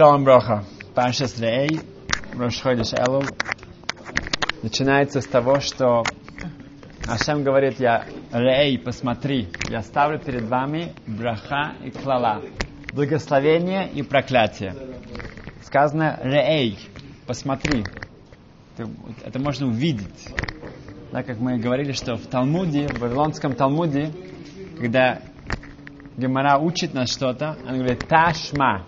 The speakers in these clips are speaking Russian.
Шалом Броха. Паршас Рей, Рошходиш Элу, начинается с того, что Ашем говорит, я Рей, посмотри, я ставлю перед вами браха и клала, благословение и проклятие. Сказано Рей, посмотри. Это, можно увидеть. Да, как мы говорили, что в Талмуде, в Вавилонском Талмуде, когда Гемара учит нас что-то, она говорит Ташма,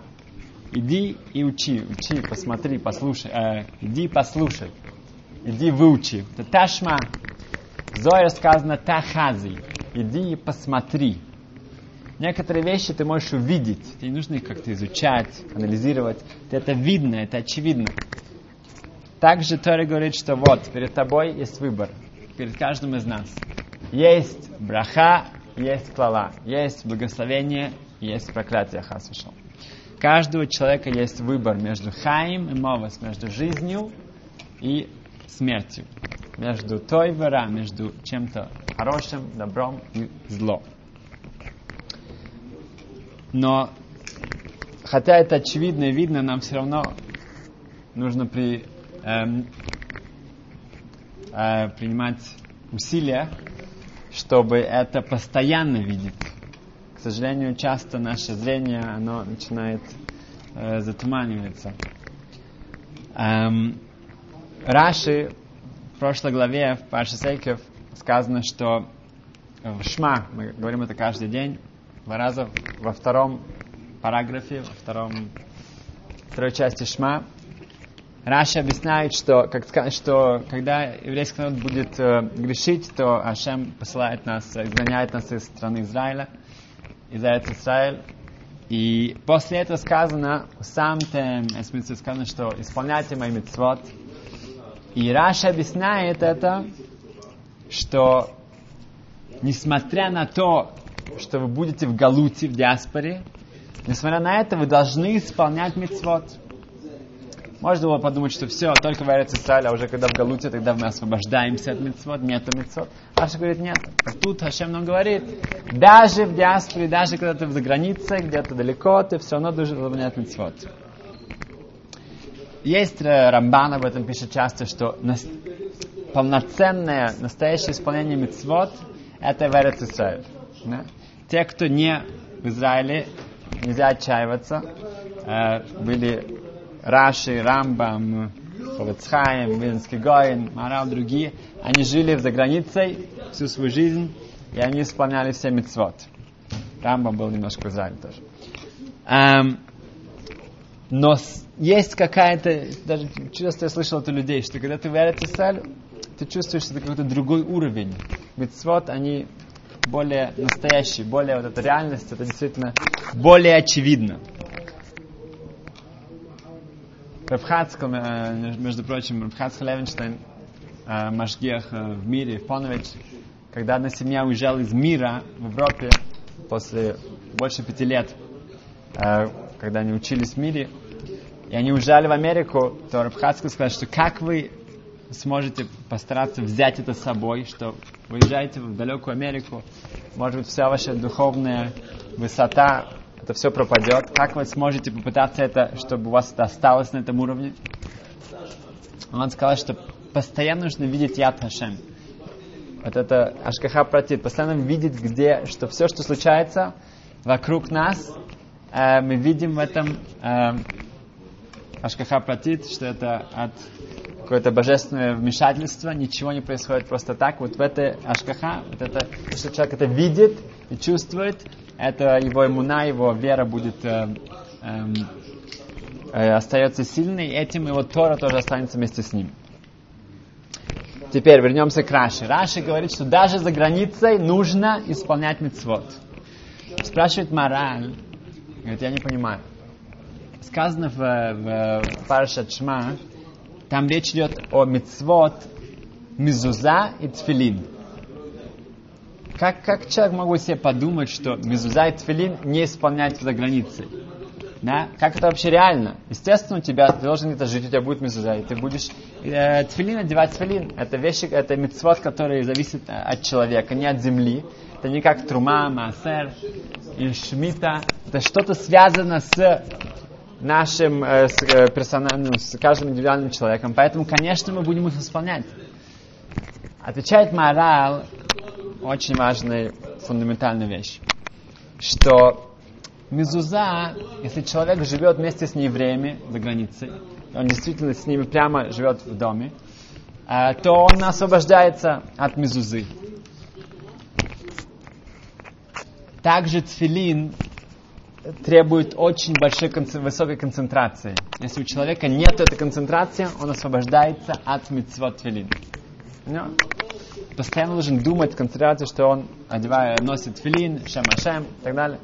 Иди и учи, учи, посмотри, послушай, э, иди послушай, иди выучи. Это ташма. В Зоре сказано тахази, иди и посмотри. Некоторые вещи ты можешь увидеть, тебе не нужно их как-то изучать, анализировать. Это видно, это очевидно. Также Тора говорит, что вот, перед тобой есть выбор, перед каждым из нас. Есть браха, есть клала, есть благословение, есть проклятие, хасвишал каждого человека есть выбор между хаим и мовас, между жизнью и смертью, между той вера, между чем-то хорошим, добром и злом. Но, хотя это очевидно и видно, нам все равно нужно при, эм, э, принимать усилия, чтобы это постоянно видеть сожалению, часто наше зрение, оно начинает э, затуманиваться. Эм, Раши в прошлой главе, в Паше Сейкев, сказано, что в Шма, мы говорим это каждый день, два раза во втором параграфе, во втором, второй части Шма, Раши объясняет, что, как, что когда еврейский народ будет э, грешить, то Ашем посылает нас, изгоняет нас из страны Израиля – из Израиль. И после этого сказано, сам тем, сказано, что исполняйте мои митцвот. И Раша объясняет это, что несмотря на то, что вы будете в Галуте, в диаспоре, несмотря на это, вы должны исполнять митцвот. Можно было подумать, что все, только в Эрец Исраиль, а уже когда в Галуте, тогда мы освобождаемся от митцвот, нет митцвот. Аша говорит, нет. Тут Хашем нам говорит, даже в диаспоре, даже когда ты за границей, где-то далеко, ты все равно должен выполнять митцвот. Есть Рамбан об этом пишет часто, что нас, полноценное, настоящее исполнение митцвот это в Эрец Исраиль. Да? Те, кто не в Израиле, нельзя отчаиваться. Э, были Раши, Рамбам, Ховецхайм, Винский Гоин, Марал, другие, они жили за границей всю свою жизнь, и они исполняли все мецвод. Рамбам был немножко Израиле тоже. Um, но есть какая-то, даже часто я слышал от людей, что когда ты в Израиль, ты чувствуешь, что это какой-то другой уровень. Мецвод, они более настоящие, более вот эта реальность, это действительно более очевидно. Рабхацкал, э, между прочим, Рабхацкал Левенштейн, э, Машгех э, в мире, в Понович, когда одна семья уезжала из мира в Европе после больше пяти лет, когда они учились в мире, и они уезжали в Америку, то Рабхацкал сказал, что как вы сможете постараться взять это с собой, что вы уезжаете в далекую Америку, может быть, вся ваша духовная высота это все пропадет. Как вы сможете попытаться это, чтобы у вас это осталось на этом уровне? Он сказал, что постоянно нужно видеть яд Хашем. Вот это Ашкаха протит. Постоянно видеть, где, что все, что случается вокруг нас, э, мы видим в этом э, Ашкаха протит, что это от какое-то божественное вмешательство, ничего не происходит просто так. Вот в этой Ашкаха, вот это, что человек это видит и чувствует, это его иммуна, его вера будет э, э, э, остается сильной, этим его Тора тоже останется вместе с ним. Теперь вернемся к Раши. Раши говорит, что даже за границей нужно исполнять мицвод. Спрашивает Мораль, говорит, я не понимаю. Сказано в, в Парашат Шма, там речь идет о мицвод, мизуза и тфилин. Как, как человек могу себе подумать, что мезуза и тфилин не исполнять за границей? Да? Как это вообще реально? Естественно, у тебя, ты должен где-то жить, у тебя будет мезуза, и ты будешь э, тфилин одевать тфилин. Это вещи, это мецвод, который зависит э, от человека, не от земли. Это не как трума, маасер и шмита. Это что-то связано с нашим э, с, э, персональным, с каждым индивидуальным человеком. Поэтому, конечно, мы будем их исполнять. Отвечает мораль очень важная, фундаментальная вещь, что мезуза, если человек живет вместе с неевреями за границей, он действительно с ними прямо живет в доме, э, то он освобождается от мезузы. Также тфилин требует очень большой, высокой концентрации. Если у человека нет этой концентрации, он освобождается от митцвот тфилин. No? Постоянно должен думать, концентрироваться, что он одевает, носит филин, шем ашем и так далее.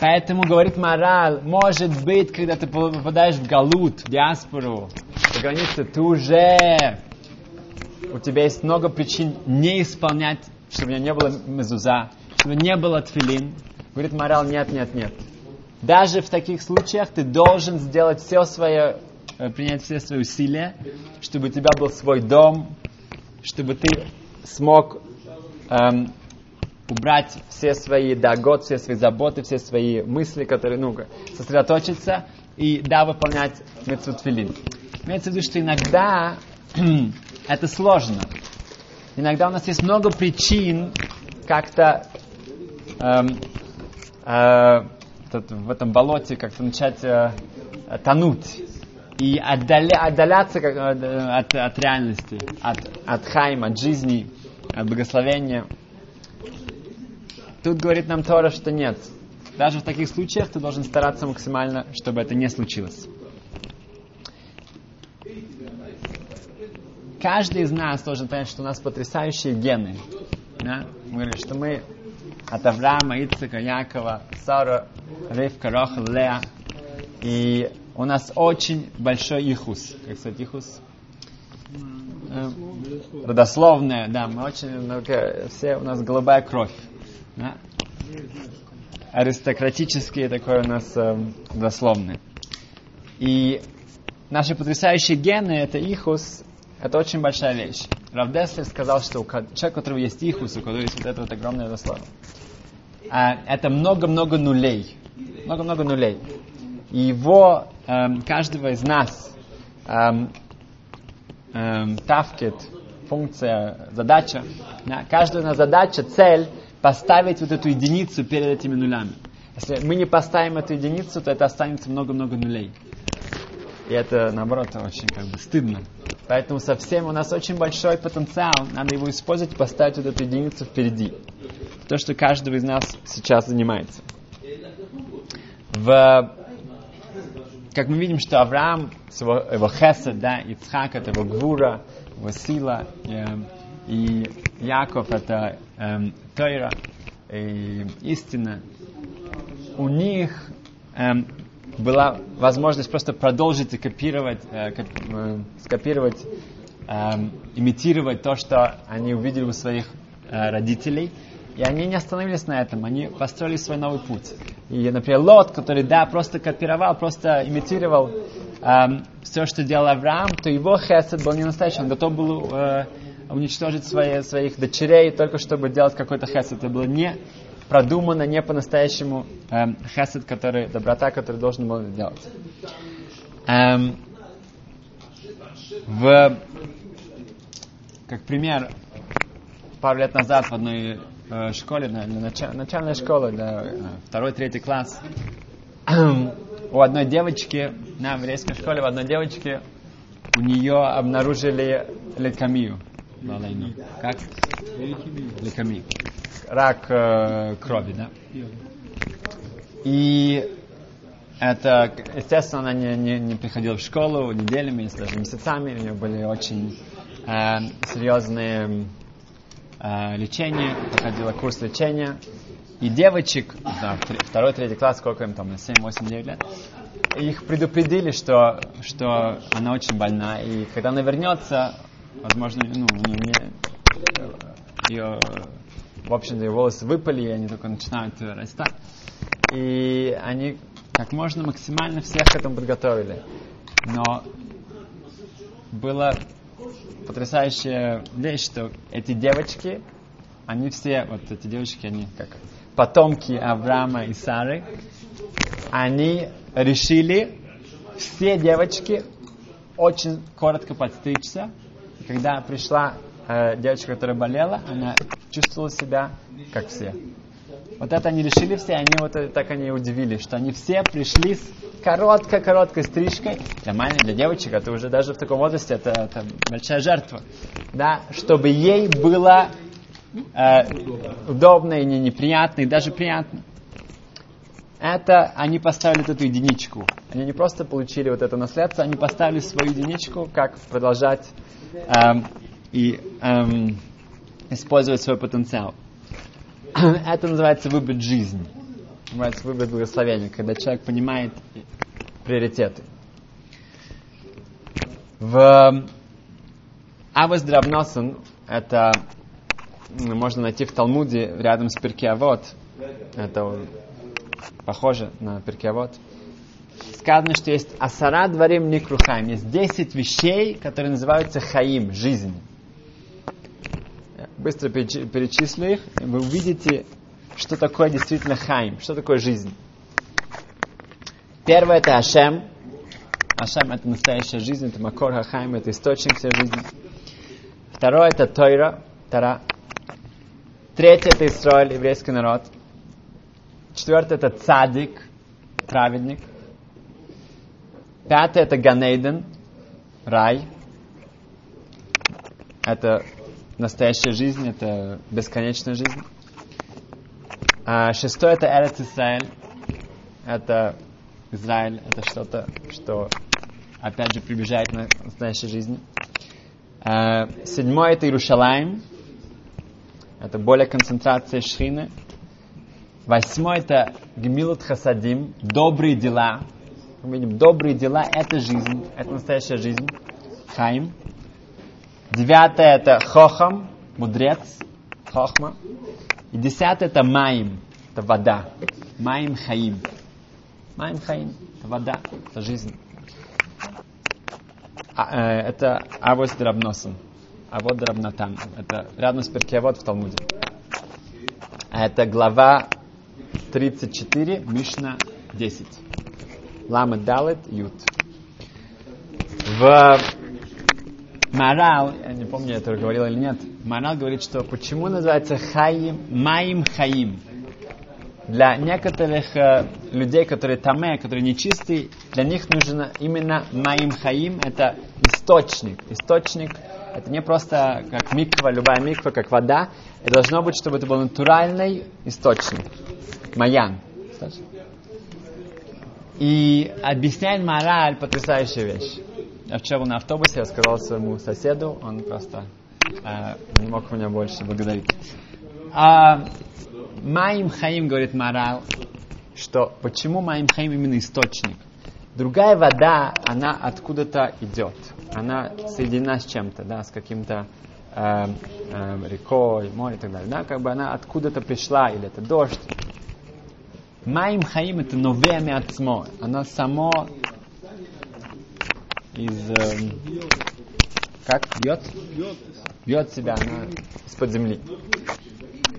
Поэтому, говорит мораль, может быть, когда ты попадаешь в галут, в диаспору, за границу, ты уже, у тебя есть много причин не исполнять, чтобы у меня не было мезуза, чтобы не было тфилин. Говорит мораль, нет, нет, нет. Даже в таких случаях ты должен сделать все свое, э, принять все свои усилия, чтобы у тебя был свой дом, чтобы ты смог эм, убрать все свои догод, все свои заботы, все свои мысли, которые, ну, сосредоточиться и, да, выполнять мецутфилин. Имеется в виду, что иногда это сложно. Иногда у нас есть много причин как-то эм, э, в этом болоте как-то начать э, тонуть и отдаля, отдаляться как, э, от, от реальности, от, от хайма, от жизни, от благословения. Тут говорит нам Тора, что нет. Даже в таких случаях ты должен стараться максимально, чтобы это не случилось. Каждый из нас должен понять, что у нас потрясающие гены. Да? Мы говорим, что мы от Авраама, Ицека, Якова, Сара, Ривка, Рохал, Леа. И у нас очень большой ихус. Как сказать ихус? Э, родословная, да, мы очень, ну, все, у нас голубая кровь. Да? Аристократические такой у нас э, дословный. И наши потрясающие гены, это ихус, это очень большая вещь. Равдеслер сказал, что у человека, у которого есть ихус, у которого есть вот это вот огромное дословие, а, это много-много нулей. Много-много нулей. И его, эм, каждого из нас, эм, эм, тавкет, функция, задача, да, каждая на задача, цель поставить вот эту единицу перед этими нулями. Если мы не поставим эту единицу, то это останется много-много нулей. И это, наоборот, очень как бы стыдно. Поэтому совсем у нас очень большой потенциал. Надо его использовать, поставить вот эту единицу впереди. То, что каждый из нас сейчас занимается. В как мы видим, что Авраам, его, его хесед, да, Ицхак это его гвура, его сила, э, и Яков это э, Тойра, и истина. У них э, была возможность просто продолжить и копировать, э, коп, э, скопировать, э, имитировать то, что они увидели у своих э, родителей – и они не остановились на этом, они построили свой новый путь. И, например, Лот, который, да, просто копировал, просто имитировал эм, все, что делал Авраам, то его хесед был не настоящий, он готов был э, уничтожить свои, своих дочерей только чтобы делать какой-то хесед. Это было не продумано, не по-настоящему эм, хесед, который, доброта, который должен был делать. Эм, в, как пример, пару лет назад в одной э, школе, на, на началь, начальной школе, да, э, второй, третий класс, у одной девочки, на еврейской школе, у одной девочки, у нее обнаружили лейкомию. Как? Лейкомию. Рак э, крови, да? И это, естественно, она не, не, не приходила в школу неделями, даже месяцами. У нее были очень э, серьезные э, лечение, проходила курс лечения. И девочек, знаю, второй, третий класс, сколько им там, 7, 8, 9 лет, их предупредили, что, что она очень больна. И когда она вернется, возможно, ну, не, не, ее, в общем-то, ее волосы выпали, и они только начинают расти. И они как можно максимально всех к этому подготовили. Но было потрясающая вещь, что эти девочки, они все, вот эти девочки, они как потомки Авраама и Сары, они решили все девочки очень коротко подстричься. И когда пришла э, девочка, которая болела, она чувствовала себя как все. Вот это они решили все, они вот так они удивились, что они все пришли с короткой-короткой стрижкой. Для маленьких, для девочек, это уже даже в таком возрасте, это, это большая жертва. Да, чтобы ей было э, удобно и не неприятно, и даже приятно. Это они поставили эту единичку. Они не просто получили вот это наследство, они поставили свою единичку, как продолжать эм, и эм, использовать свой потенциал. Это называется выбрать жизнь. Называется выбрать благословение, когда человек понимает приоритеты. В Авас Драбносен, это можно найти в Талмуде рядом с Перкиавод. Это похоже на Перкиавод. Сказано, что есть Асара Дворим Никрухаим. Есть 10 вещей, которые называются Хаим, жизнь быстро перечислю их, вы увидите, что такое действительно хайм, что такое жизнь. Первое это Ашем. Ашем это настоящая жизнь, это Макор Хахайм, это источник всей жизни. Второе это Тойра, Тара. Третье это Исраиль, еврейский народ. Четвертое это Цадик, праведник. Пятое это Ганейден, рай. Это настоящая жизнь, это бесконечная жизнь. А шестое это Эрец Израиль. Это Израиль, это что-то, что опять же приближает к настоящей жизни. А, седьмое это Иерушалаем. Это более концентрация шхины. Восьмое это Гмилут Хасадим, добрые дела. Мы видим, добрые дела это жизнь, это настоящая жизнь. Хайм. Девятое это хохам, мудрец, хохма. И десятое это маим, это вода. Маим хаим. Маим хаим, это вода, это жизнь. А, э, это авос драбносом. А вот драбнатам. Это рядом с перкевод в Талмуде. А это глава 34, Мишна 10. Лама Далет Ют. В Марал, я не помню, я это говорил или нет, Марал говорит, что почему называется Хаим, Маим Хаим. Для некоторых э, людей, которые таме, которые нечистые, для них нужно именно Маим Хаим, это источник. Источник это не просто как миква, любая миква, как вода. Это должно быть, чтобы это был натуральный источник. Маян. И объясняет мораль потрясающая вещь. Я вчера на автобусе, я сказал своему соседу, он просто э, не мог меня больше благодарить. А, Маим Хаим говорит морал, что почему Маим Хаим именно источник? Другая вода, она откуда-то идет. Она соединена с чем-то, да, с каким-то э, э, рекой, морем и так далее. Да, как бы она откуда-то пришла, или это дождь. Маим Хаим это новое миацмо. Оно само из... Э, как? Бьет? Бьет себя она из-под земли.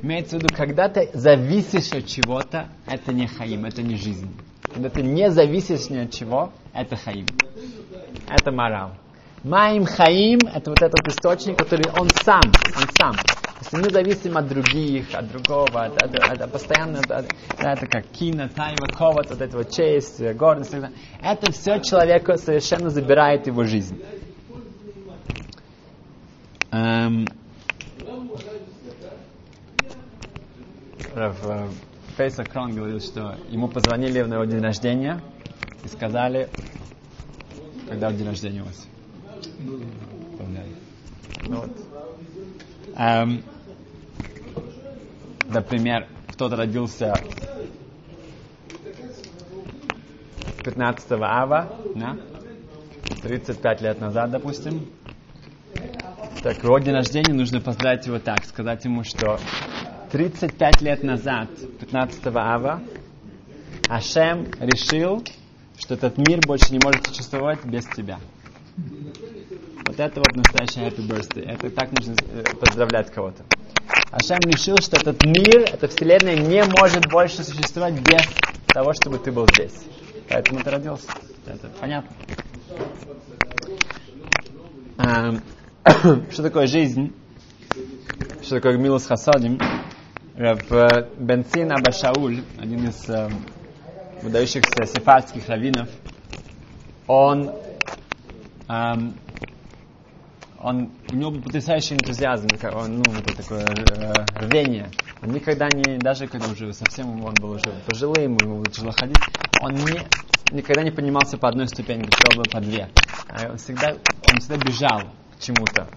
Имеется в виду, когда ты зависишь от чего-то, это не хаим, это не жизнь. Когда ты не зависишь ни от чего, это хаим. Это морал. Маим хаим – это вот этот источник, который он сам, он сам. Если мы зависим от других, от другого, от, от, от, от постоянно, от, от, это как кино, тайва, ковод, вот этого честь, гордость, это все человека совершенно забирает его жизнь. Эм, Фейса Крон говорил, что ему позвонили на его день рождения и сказали, когда день рождения у вас? Ну, вот. Эм, например, кто-то родился 15 ава, да? 35 лет назад, допустим. Так, его день рождения нужно поздравить его так, сказать ему, что 35 лет назад, 15 ава, Ашем решил, что этот мир больше не может существовать без тебя. Вот это вот настоящий happy birthday. Это так нужно э, поздравлять кого-то. Ашем решил, что этот мир, эта вселенная не может больше существовать без того, чтобы ты был здесь. Поэтому ты родился. Это понятно. Эм, что такое жизнь? Что такое Милус Хасадим? В Бенцин Абашауль, один из э, выдающихся сефардских раввинов, он, эм, он, у него был потрясающий энтузиазм, он, ну, это такое э, рвение. Он никогда не, даже когда уже совсем он был уже пожилым, ему было тяжело ходить, он не, никогда не поднимался по одной ступеньке, всегда был по две. А он всегда, он всегда бежал к чему-то.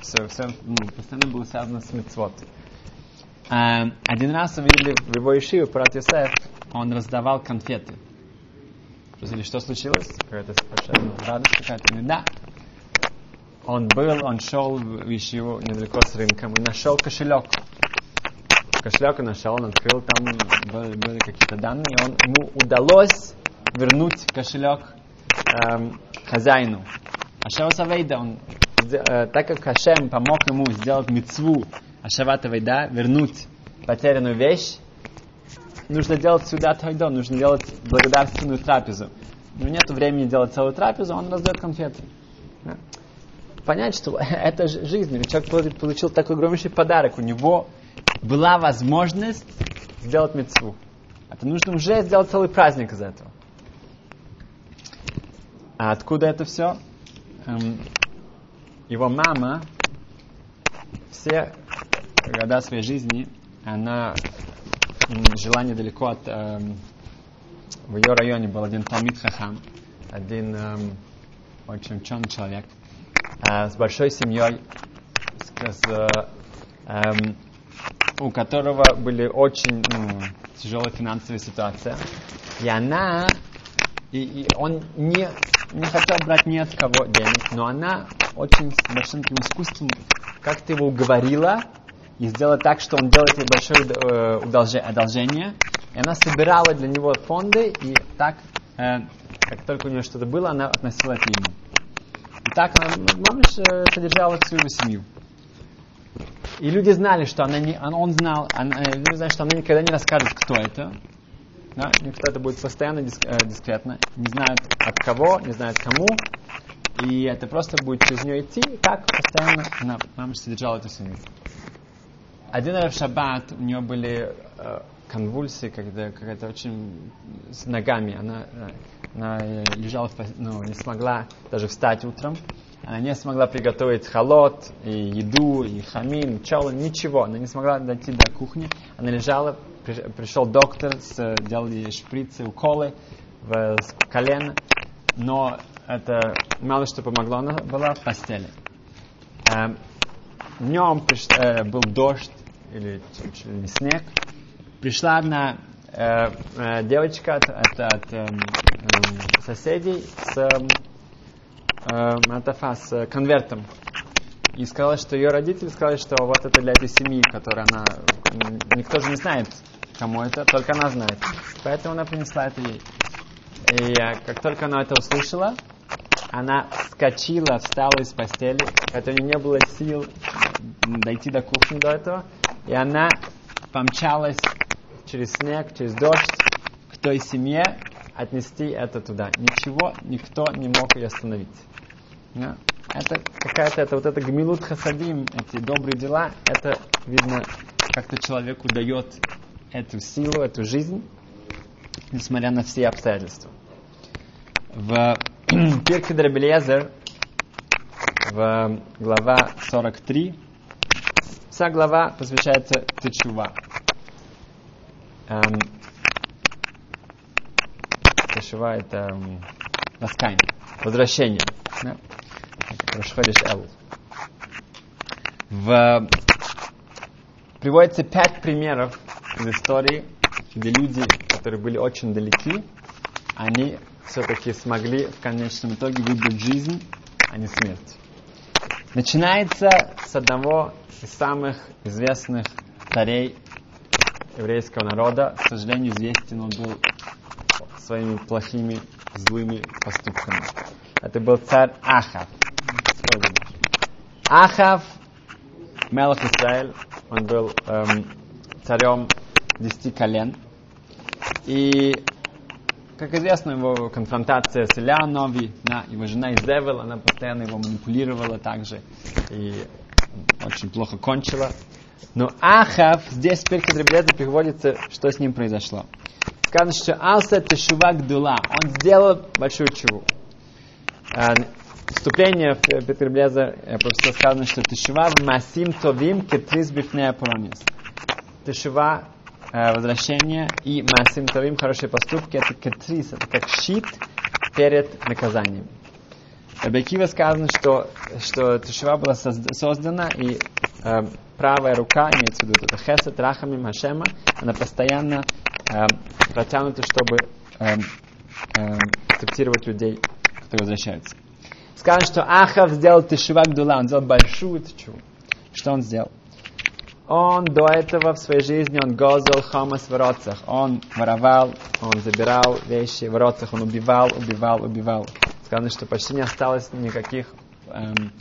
Все, все ну, постоянно было связано с мецвод. А, один раз увидели в его Ишиве, брат Йосеф, он раздавал конфеты. Что случилось? Какая-то большая радость какая-то. Да. Он был, он шел в Ишиву недалеко с рынком и нашел кошелек. Кошелек он нашел, он открыл, там были, были какие-то данные, он, ему удалось вернуть кошелек эм, хозяину. Ашева Савейда, он, э, так как Хашем помог ему сделать мецву Ашавата Вейда, вернуть потерянную вещь, нужно делать сюда тайдон, нужно делать благодарственную трапезу. Него нет времени делать целую трапезу, он раздает конфеты. Понять, что это жизнь. Человек получил такой огромнейший подарок. У него была возможность сделать мецву. Это нужно уже сделать целый праздник из этого. А откуда это все? Эм, его мама все года своей жизни, она жила недалеко от... Эм, в ее районе был один Талмит Хахам, один эм, очень ученый человек, с большой семьей, с, эм, у которого были очень ну, тяжелая финансовая ситуация. И она, и, и он не, не хотел брать ни от кого денег, но она очень с большим таким искусством как-то его уговорила и сделала так, что он делает ей большое э, одолжение. И она собирала для него фонды, и так, э, как только у нее что-то было, она относила это ему. И так она, мамыш, э, содержала всю семью. И люди знали, что она не, он знал, она, э, люди знали, что она никогда не расскажет, кто это. Да? Никто это будет постоянно диск, э, дискретно. Не знают от кого, не знают кому. И это просто будет через нее идти. И так постоянно она, мама содержала эту семью. Один раз в шаббат у нее были э, конвульсии, когда какая-то очень с ногами. Она, э, она лежала, в, ну, не смогла даже встать утром. Она не смогла приготовить холод, и еду, и хамин, чолы, ничего. Она не смогла дойти до кухни. Она лежала, пришел доктор, сделал ей шприцы, уколы в колено. Но это мало что помогло. Она была в постели. Эм, днем э, был дождь или снег. Пришла одна э, э, девочка от, от, от э, э, соседей с эм, э, с конвертом. И сказала, что ее родители сказали, что вот это для этой семьи, которая она... Никто же не знает, кому это, только она знает. Поэтому она принесла это ей. И э, как только она это услышала, она вскочила, встала из постели, хотя у нее не было сил дойти до кухни до этого, и она помчалась через снег, через дождь к той семье, отнести это туда. Ничего, никто не мог ее остановить. Да? Это какая-то, это вот это гмилут хасадим, эти добрые дела, это видно, как-то человеку дает эту силу, эту жизнь, несмотря на все обстоятельства. В Пирке Драбелезер, в глава 43, вся глава посвящается Течува. Эм, это эм, раскаяние, возвращение. Да? Рашходиш Эл. В... Приводится пять примеров из истории, где люди, которые были очень далеки, они все-таки смогли в конечном итоге выбрать жизнь, а не смерть. Начинается с одного из самых известных царей еврейского народа. К сожалению, известен он был своими плохими, злыми поступками. Это был царь Ахав. Ахав, Мелах Израиль, он был эм, царем десяти колен. И как известно, его конфронтация с Илья Нови, да, его жена Изевел, она постоянно его манипулировала также и очень плохо кончила. Но Ахав, здесь теперь, когда Ребелеза переводится, что с ним произошло. Сказано, что Алса Тешува Гдула, он сделал большую чуву. А, вступление в Петр Блеза, просто сказано, что Тешува Масим Товим Кетрис Бифнея Пронис. Тешува Э, возвращение и Масим Тавим, хорошие поступки, это кетрис, это как щит перед наказанием. Рабекива сказано, что, что Тушева была создана, и э, правая рука, имеется в виду это Хесед, Рахамим, Хашема, она постоянно э, протянута, чтобы э, э, акцептировать людей, которые возвращаются. Сказано, что Ахав сделал Тишува Гдула, он сделал большую Тишуву. Что он сделал? Он до этого в своей жизни, он гозел хамас в роцах. Он воровал, он забирал вещи в роцах, он убивал, убивал, убивал. Сказано, что почти не осталось никаких эм,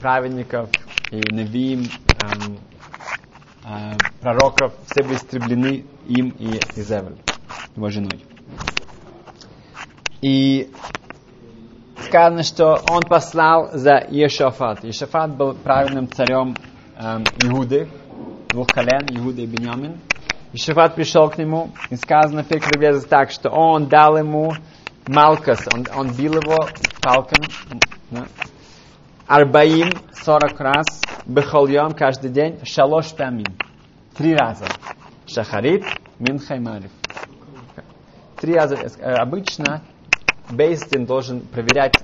праведников и невим, эм, э, пророков. Все были истреблены им и Изевель, его женой. И сказано, что он послал за Ешафат. Ешафат был правильным царем эм, Иуды, двух колен, Иуда и Беньямин. И Шафат пришел к нему, и сказано в Пекре так, что он дал ему Малкас, он, он бил его палками, да, Арбаим, 40 раз, Бехольем, каждый день, Шалош Памин, три раза. Шахарит, Минха и Мариф. Три раза. Обычно Бейстин должен проверять,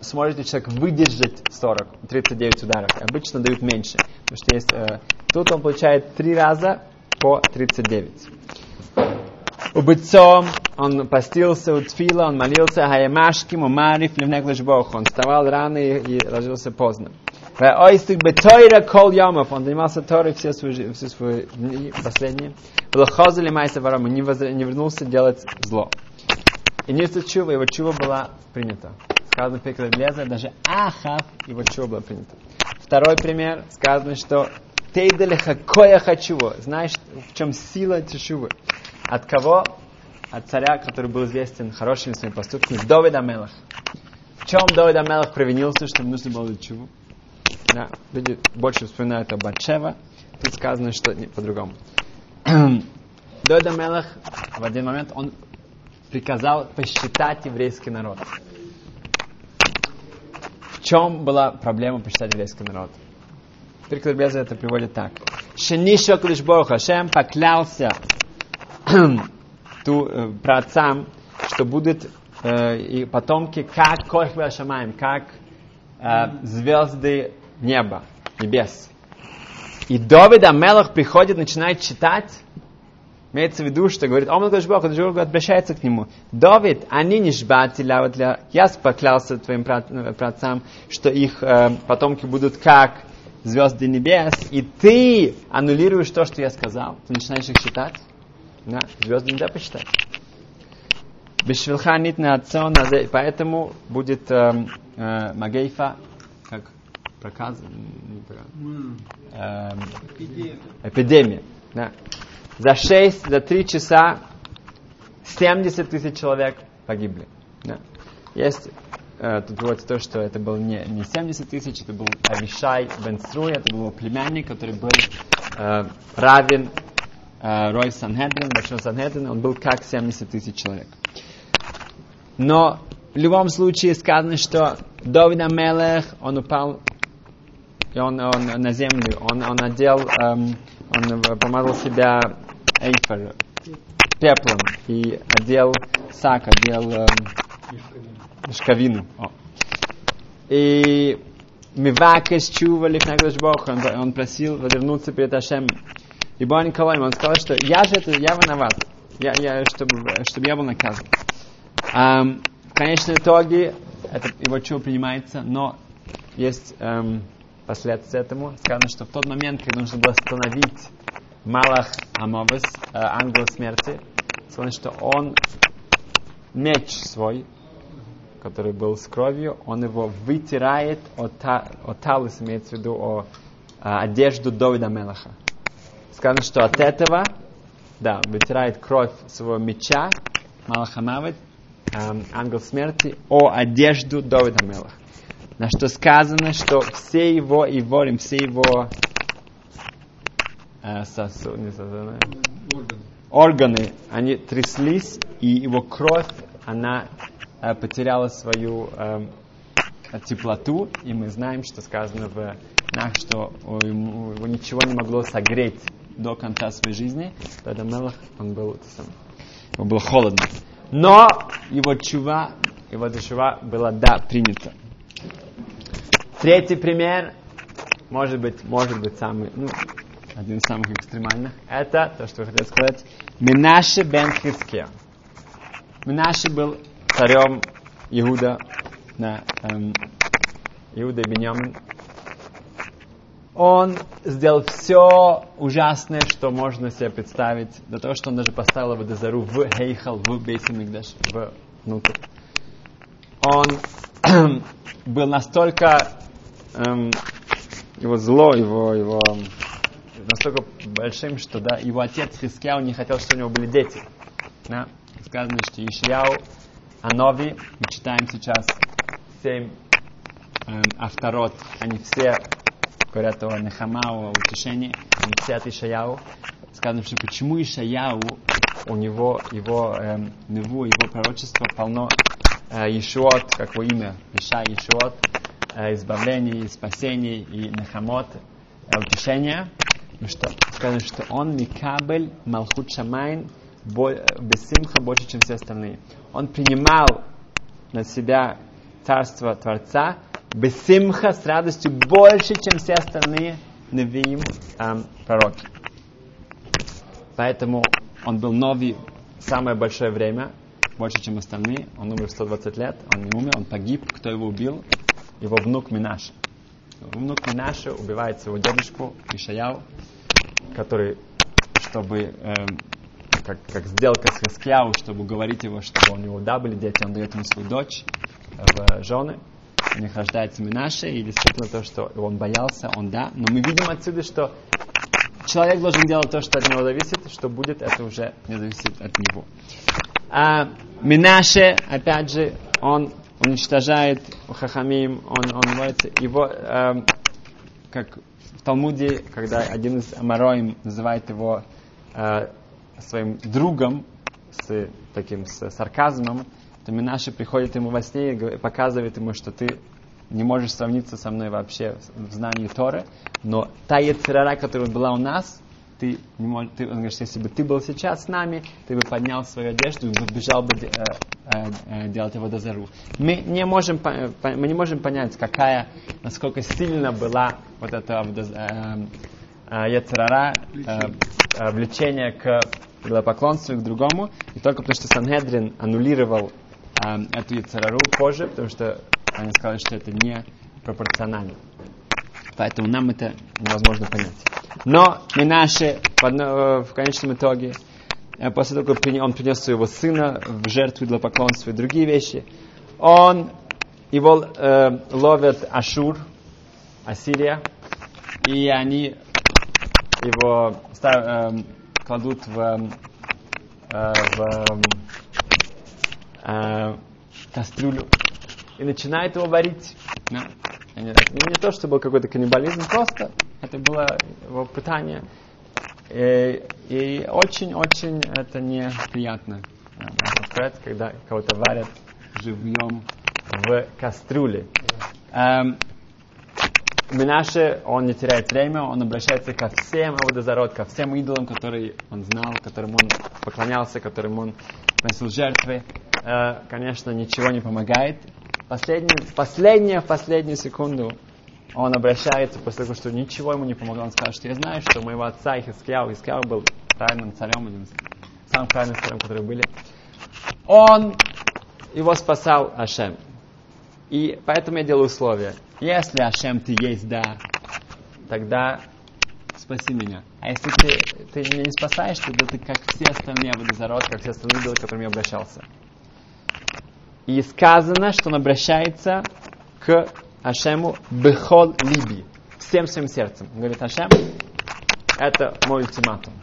сможет ли человек выдержать 40, 39 ударов. Обычно дают меньше. Потому что есть э, Тут он получает три раза по 39. У Убыцом он постился у Тфила, он молился Хаямашким, у Мариф, Левнеклыш Бог. Он вставал рано и, и ложился поздно. Ойстик бетойра кол ямов. Он занимался Торой все свои, все свои дни последние. Блохозали майса варам. Не, не вернулся делать зло. И не чува, его чува была принята. Сказано в Пекре даже Ахав, его чува была принята. Второй пример, сказано, что Тейделеха коя хочу. Знаешь, в чем сила тишувы? От кого? От царя, который был известен хорошими своими поступками, Довида Мелах. В чем Довид Амелах провинился, что нужно было чуву? Да, люди больше вспоминают о Батшева. Тут сказано, что не, по-другому. Довид Амелах в один момент он приказал посчитать еврейский народ. В чем была проблема посчитать еврейский народ? Беза это приводит так. Шенишо Кудышбору Хашем поклялся ту, э, праотцам, что будут э, и потомки как Кохве Шамаем, как э, звезды неба, небес. И Давид Амелах приходит, начинает читать, имеется в виду, что говорит, Омел Бог, Бог обращается к нему. Давид, они не жбати для... Я поклялся твоим праотцам, что их э, потомки будут как звезды небес, и ты аннулируешь то, что я сказал. Ты начинаешь их считать. Да, звезды нельзя посчитать. Бешвилха нит на поэтому будет э, э, Магейфа, как проказ, э, эпидемия. Да. За 6, за 3 часа 70 тысяч человек погибли. Да. Есть Э, тут говорится то, что это был не, не 70 тысяч, это был Авишай Бен Сруй, это был племянник, который был э, равен Рой Санхедрин, Большой Санхедрин, он был как 70 тысяч человек. Но в любом случае сказано, что Давид Амелех, он упал и он, он на землю, он, он одел, эм, он помазал себя эйфер, пеплом и одел сак, одел эм, шкавину. О. И Мивакеш чува лифнагдаш Бог, он, он просил вернуться перед Ашем. И Бон Николай, он сказал, что я же это, я виноват, я, я, чтобы, чтобы я был наказан. Um, в конечном итоге это, его чува принимается, но есть um, последствия этому. Сказано, что в тот момент, когда нужно было остановить Малах Амовес, э, ангел смерти, сказано, что он меч свой который был с кровью, он его вытирает от, от талис, имеется в виду о, а, одежду Давида Мелаха. Сказано, что от этого, да, вытирает кровь своего меча, Малахамавит, эм, ангел смерти, о одежду Давида Мелах. На что сказано, что все его и ворим, все его э, сосуды, не сосуды, органы, они тряслись, и его кровь, она э, потеряла свою э, теплоту, и мы знаем, что сказано в Нах, что ему, его ничего не могло согреть до конца своей жизни. Тогда Мелах, он был, ему было холодно. Но его чува, его чува была, да, принята. Третий пример, может быть, может быть самый, ну, один из самых экстремальных, это то, что я хотел сказать, Минаши бен Хиския. Минаши был царем Иуда, на, эм, Иуда и Беньямин. Он сделал все ужасное, что можно себе представить, до того, что он даже поставил Авадазару в Хейхал, в Бейсимигдаш, в внутрь. Он был настолько эм, его зло, его, его настолько большим, что да, его отец Хискяу не хотел, чтобы у него были дети. Да? Сказано, что Ишияу, Анови, мы читаем сейчас семь эм, авторот, они все говорят о Нехамау, о утешении, от Ишаяу. Сказано, что почему Ишаяу, у него, его эм, неву, его пророчество полно э, Ишуот, как его имя, Иша Ишуот, э, избавлений, спасений и Нехамот, э. Ну что, сказано, что он Микабель Малхут Шамайн Бесимха больше, чем все остальные. Он принимал на себя царство Творца Бесимха с радостью больше, чем все остальные Невиим эм, пророки. Поэтому он был новый самое большое время, больше, чем остальные. Он умер в 120 лет, он не умер, он погиб. Кто его убил? Его внук Минаш. Внук Минаша убивает своего дедушку Ишаяу, который, чтобы, эм, как, как сделка с Хаскияу, чтобы уговорить его, чтобы у него да были дети, он дает ему свою дочь в жены. Них рождается Минаша, и действительно то, что он боялся, он да. Но мы видим отсюда, что человек должен делать то, что от него зависит, что будет, это уже не зависит от него. А Минаше, опять же, он уничтожает Хахамим, он, он молится, его, э, как в Талмуде, когда один из Амароим называет его э, своим другом, с таким с сарказмом, то Минаши приходит ему во сне и показывает ему, что ты не можешь сравниться со мной вообще в знании Торы, но та яцерара, которая была у нас, ты не можешь, ты, он говорит, если бы ты был сейчас с нами, ты бы поднял свою одежду и побежал бы э, э, э, делать его дозару. Мы не можем, мы не можем понять, какая, насколько сильно была вот эта э, э, яцерара, э, э, влечение к поклонству и к другому, и только потому что Санхедрин аннулировал э, эту яцерару позже, потому что они сказали, что это не пропорционально. Поэтому нам это невозможно понять. Но Минаше в конечном итоге, э, после того, как он принес своего сына в жертву для поклонства и другие вещи, он его э, ловят Ашур, Ассирия, и они его став, э, кладут в, э, в э, кастрюлю и начинают его варить. Да. Не, не то, что был какой-то каннибализм, просто это было его пытание. И очень-очень это неприятно, можно сказать, когда кого-то варят живьем в кастрюле. Эм, Минаше, он не теряет время, он обращается ко всем Аводозарод, ко всем идолам, которые он знал, которым он поклонялся, которым он носил жертвы. Э, конечно, ничего не помогает. Последний, последняя, последнюю секунду он обращается после того, что ничего ему не помогло. Он скажет, что я знаю, что у моего отца Хискияу, Хискияу был правильным царем, один из самых правильных царем, которые были. Он его спасал Ашем. И поэтому я делаю условия. Если Ашем ты есть, да, тогда спаси меня. А если ты, ты меня не спасаешь, тогда ты как все остальные водозарод, как все остальные к которым я обращался. И сказано, что он обращается к Ашему Бехол Либи, всем своим сердцем. Он говорит, Ашем, это мой ультиматум.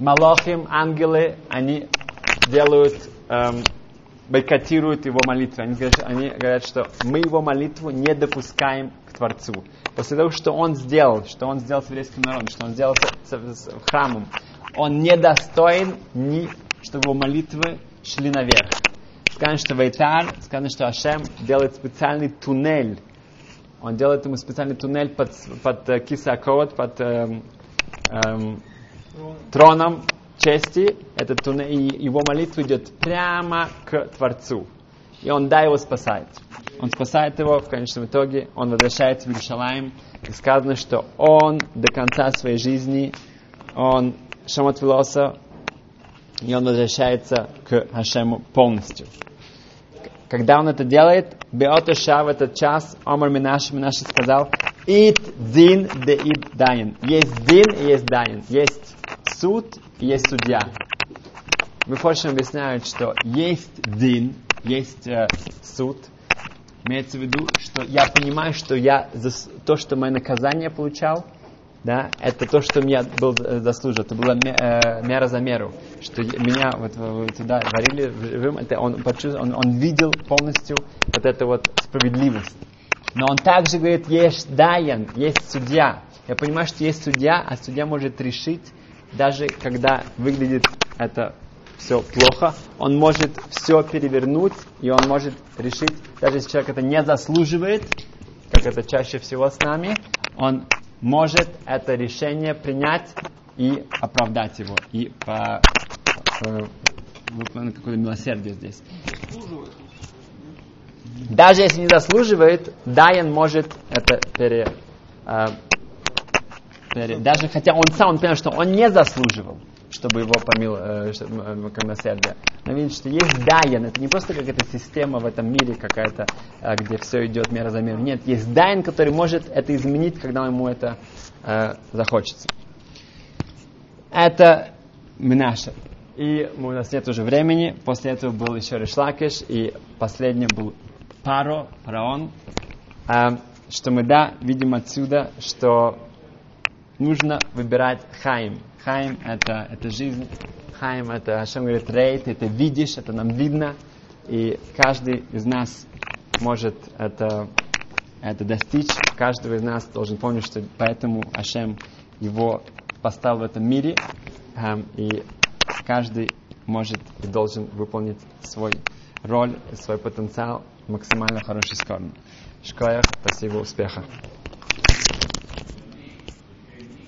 Малохим, ангелы, они делают, эм, бойкотируют его молитвы. Они говорят, они говорят, что мы его молитву не допускаем к Творцу. После того, что он сделал, что он сделал с еврейским народом, что он сделал с, с, с храмом, он не достоин ни, чтобы его молитвы шли наверх. Сказано, что Вейтар, сказано, что Ашем делает специальный туннель. Он делает ему специальный туннель под, под э, кисакот, под эм, эм, троном чести. Этот туннель, и его молитва идет прямо к Творцу. И он, да, его спасает. Он спасает его, в конечном итоге он возвращается в Иерушалаем. И сказано, что он до конца своей жизни, он Шамот Вилоса, и он возвращается к Хашему полностью. Когда он это делает, Беотоша в этот час, Омар Минаши Минаши сказал, Ит дин де ит дайн. Есть дин и есть дайн. Есть суд и есть судья. Мы Мифоршим объясняют, что есть дин, есть э, суд. Имеется в виду, что я понимаю, что я за то, что мое наказание получал, да, это то, что меня был э, заслужил. Это была э, мера за меру. Что меня вот вы туда варили, это он, он, он видел полностью вот эту вот справедливость. Но он также говорит, есть даян, есть судья. Я понимаю, что есть судья, а судья может решить, даже когда выглядит это все плохо, он может все перевернуть, и он может решить, даже если человек это не заслуживает, как это чаще всего с нами, он может это решение принять и оправдать его, и по, по, выполнить какое-то милосердие здесь. Даже если не заслуживает, Дайан может это пере, э, пере, даже хотя он сам он понял, что он не заслуживал, чтобы его помил э, как милосердие. Но видит, что есть Дайан, это не просто какая-то система в этом мире какая-то, э, где все идет мера за меру. Нет, есть Дайан, который может это изменить, когда ему это э, захочется. Это Минаша. И у нас нет уже времени. После этого был еще Решлакиш, и последний был Паро, Параон. Э, что мы, да, видим отсюда, что нужно выбирать Хаим. Хаим это, это жизнь. Хаим это, Ашем говорит, рейд, это видишь, это нам видно. И каждый из нас может это, это достичь. Каждый из нас должен помнить, что поэтому Ашем его поставил в этом мире. Эм, и каждый может и должен выполнить свой роль, свой потенциал максимально хорошей стороны. Шкоях, спасибо, успеха.